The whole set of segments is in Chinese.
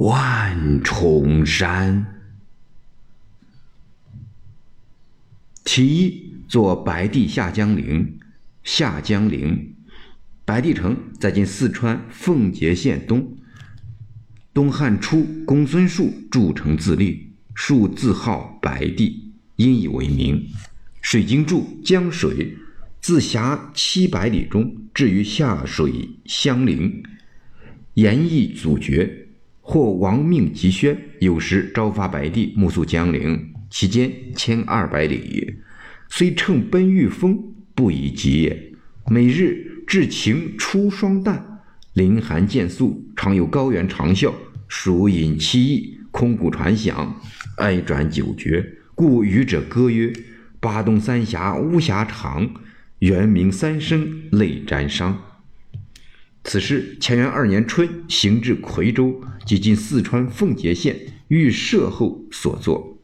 万重山。其一，作白帝下江陵。下江陵，白帝城在今四川奉节县东。东汉初，公孙述筑城自立，述自号白帝，因以为名。水经注：江水自峡七百里中至于下水相邻，言意阻绝，或亡命急宣，有时朝发白帝，目宿江陵。其间千二百里，虽乘奔御风，不以疾也。每日至晴初霜淡，林寒渐肃，常有高原长啸，鼠饮凄异，空谷传响，哀转久绝。故语者歌曰：“巴东三峡巫峡长，猿鸣三声泪沾裳。”此诗乾元二年春行至夔州（即今四川奉节县）遇赦后所作。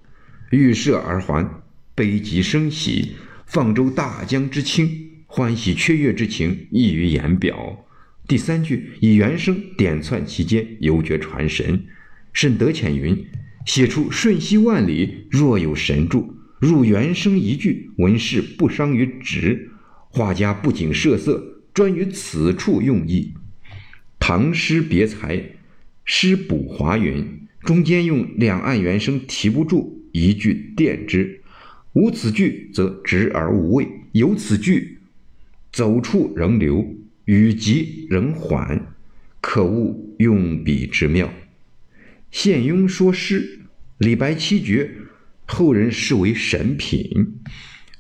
遇赦而还，悲极生喜，放舟大江之清，欢喜雀跃之情溢于言表。第三句以原声点窜其间，犹觉传神。甚得浅云：“写出瞬息万里，若有神助。入原声一句，文士不伤于直。画家不仅设色，专于此处用意。唐诗别才，诗补华云，中间用两岸猿声提不住。”一句垫之，无此句则直而无味；有此句，走处仍留，语急仍缓，可悟用笔之妙。宪庸说诗，李白七绝，后人视为神品，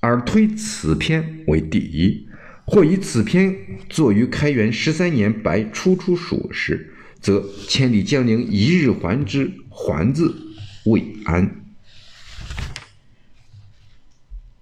而推此篇为第一。或以此篇作于开元十三年白初出蜀时，则“千里江陵一日还”之“还”字未安。